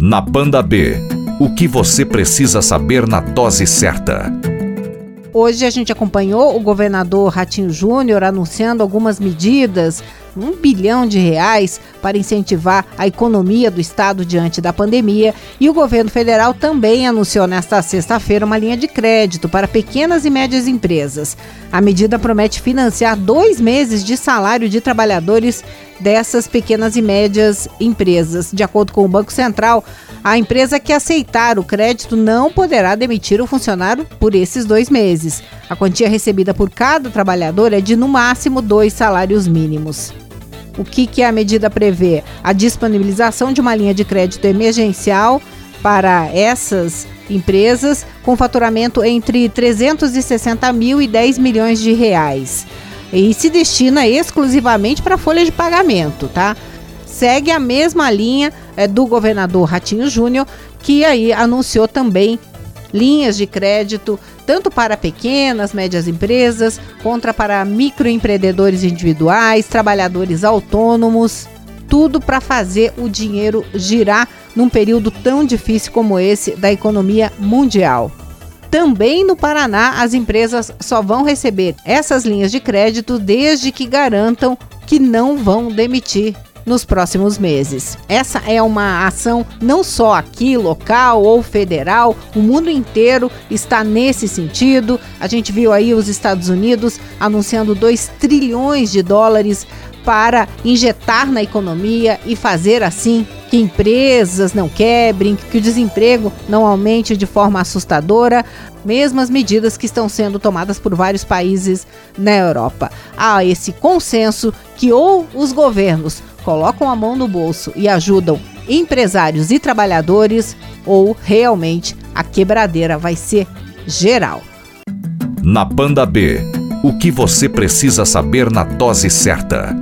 Na Banda B, o que você precisa saber na dose certa. Hoje a gente acompanhou o governador Ratinho Júnior anunciando algumas medidas um bilhão de reais para incentivar a economia do estado diante da pandemia. E o governo federal também anunciou nesta sexta-feira uma linha de crédito para pequenas e médias empresas. A medida promete financiar dois meses de salário de trabalhadores dessas pequenas e médias empresas. De acordo com o Banco Central, a empresa que aceitar o crédito não poderá demitir o funcionário por esses dois meses. A quantia recebida por cada trabalhador é de no máximo dois salários mínimos. O que, que a medida prevê? A disponibilização de uma linha de crédito emergencial para essas empresas com faturamento entre 360 mil e 10 milhões de reais. E se destina exclusivamente para folha de pagamento, tá? Segue a mesma linha é, do governador Ratinho Júnior, que aí anunciou também linhas de crédito tanto para pequenas, médias empresas, contra para microempreendedores individuais, trabalhadores autônomos, tudo para fazer o dinheiro girar num período tão difícil como esse da economia mundial. Também no Paraná, as empresas só vão receber essas linhas de crédito desde que garantam que não vão demitir nos próximos meses. Essa é uma ação não só aqui, local ou federal, o mundo inteiro está nesse sentido. A gente viu aí os Estados Unidos anunciando 2 trilhões de dólares para injetar na economia e fazer assim que empresas não quebrem, que o desemprego não aumente de forma assustadora, mesmas medidas que estão sendo tomadas por vários países na Europa. Há esse consenso que ou os governos colocam a mão no bolso e ajudam empresários e trabalhadores, ou realmente a quebradeira vai ser geral. Na Banda B, o que você precisa saber na dose certa.